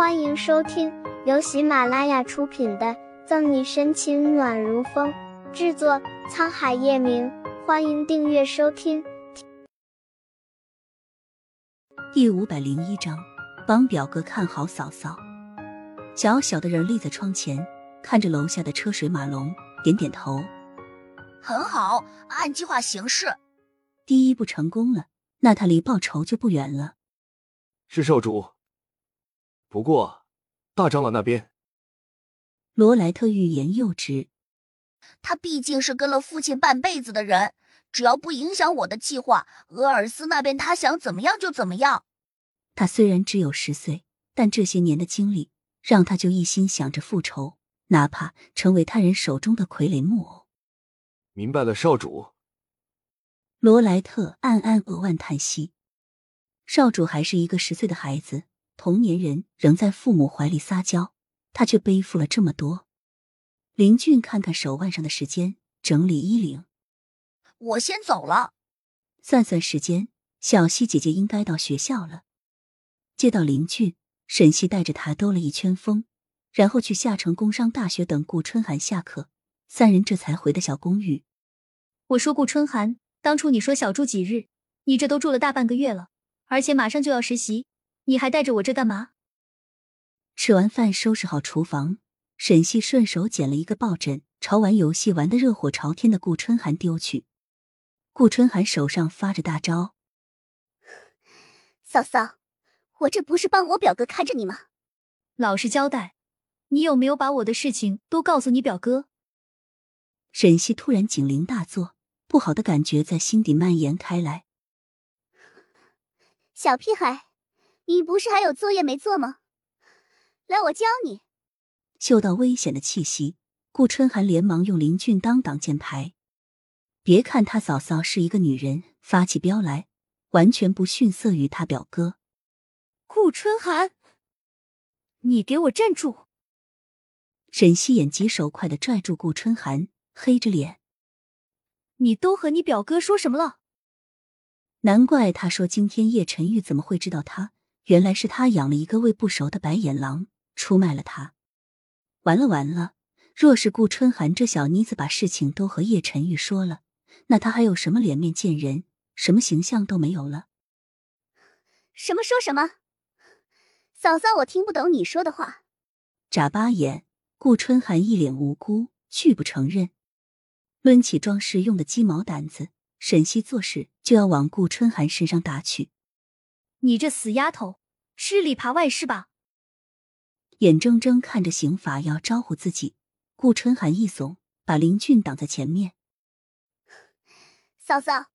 欢迎收听由喜马拉雅出品的《赠你深情暖如风》，制作沧海夜明。欢迎订阅收听。第五百零一章，帮表哥看好嫂嫂。小小的人立在窗前，看着楼下的车水马龙，点点头。很好，按计划行事。第一步成功了，那他离报仇就不远了。是少主。不过，大长老那边，罗莱特欲言又止。他毕竟是跟了父亲半辈子的人，只要不影响我的计划，俄尔斯那边他想怎么样就怎么样。他虽然只有十岁，但这些年的经历让他就一心想着复仇，哪怕成为他人手中的傀儡木偶。明白了，少主。罗莱特暗暗扼腕叹息。少主还是一个十岁的孩子。同年人仍在父母怀里撒娇，他却背负了这么多。林俊看看手腕上的时间，整理衣领。我先走了。算算时间，小希姐姐应该到学校了。接到林俊，沈西带着他兜了一圈风，然后去下城工商大学等顾春寒下课。三人这才回的小公寓。我说顾春寒，当初你说小住几日，你这都住了大半个月了，而且马上就要实习。你还带着我这干嘛？吃完饭，收拾好厨房，沈西顺手捡了一个抱枕，朝玩游戏玩的热火朝天的顾春寒丢去。顾春寒手上发着大招：“嫂嫂，我这不是帮我表哥看着你吗？老实交代，你有没有把我的事情都告诉你表哥？”沈西突然警铃大作，不好的感觉在心底蔓延开来。小屁孩！你不是还有作业没做吗？来，我教你。嗅到危险的气息，顾春寒连忙用林俊当挡箭牌。别看他嫂嫂是一个女人，发起飙来完全不逊色于他表哥。顾春寒，你给我站住！沈西眼疾手快的拽住顾春寒，黑着脸：“你都和你表哥说什么了？”难怪他说今天叶晨玉怎么会知道他。原来是他养了一个喂不熟的白眼狼，出卖了他。完了完了！若是顾春寒这小妮子把事情都和叶晨玉说了，那他还有什么脸面见人？什么形象都没有了。什么说什么？嫂嫂，我听不懂你说的话。眨巴眼，顾春寒一脸无辜，拒不承认。抡起装饰用的鸡毛掸子，沈西做事就要往顾春寒身上打去。你这死丫头，吃里扒外是吧？眼睁睁看着刑法要招呼自己，顾春寒一怂，把林俊挡在前面。嫂嫂，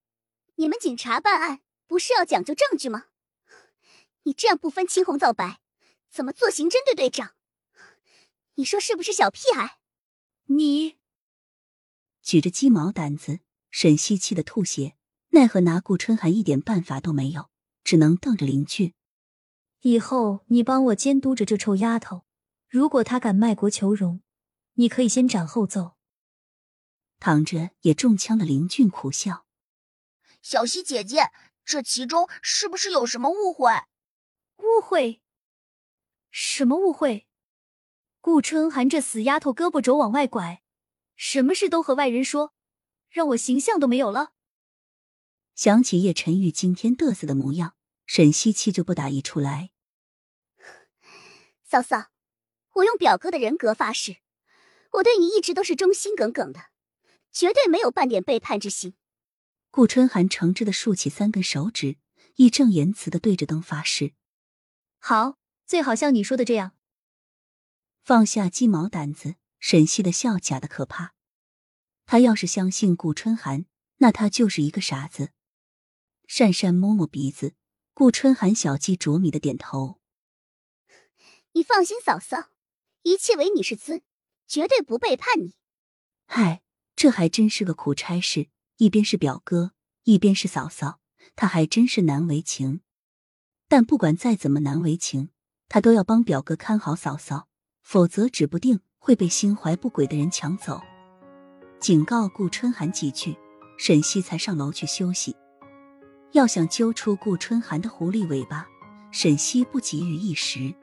你们警察办案不是要讲究证据吗？你这样不分青红皂白，怎么做刑侦队队长？你说是不是小屁孩？你举着鸡毛掸子，沈西气的吐血，奈何拿顾春寒一点办法都没有。只能瞪着林俊，以后你帮我监督着这臭丫头，如果她敢卖国求荣，你可以先斩后奏。躺着也中枪的林俊苦笑：“小希姐姐，这其中是不是有什么误会？误会？什么误会？顾春寒这死丫头胳膊肘往外拐，什么事都和外人说，让我形象都没有了。”想起叶晨玉今天嘚瑟的模样，沈西气就不打一处来。嫂嫂，我用表哥的人格发誓，我对你一直都是忠心耿耿的，绝对没有半点背叛之心。顾春寒诚挚的竖起三根手指，义正言辞的对着灯发誓。好，最好像你说的这样。放下鸡毛掸子，沈西的笑假的可怕。他要是相信顾春寒，那他就是一个傻子。讪讪摸摸鼻子，顾春寒小鸡啄米的点头。你放心，嫂嫂，一切唯你是尊，绝对不背叛你。嗨，这还真是个苦差事，一边是表哥，一边是嫂嫂，他还真是难为情。但不管再怎么难为情，他都要帮表哥看好嫂嫂，否则指不定会被心怀不轨的人抢走。警告顾春寒几句，沈西才上楼去休息。要想揪出顾春寒的狐狸尾巴，沈西不急于一时。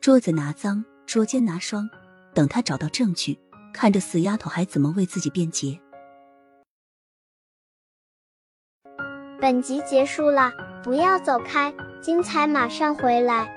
桌子拿脏，捉奸拿霜，等他找到证据，看这死丫头还怎么为自己辩解。本集结束了，不要走开，精彩马上回来。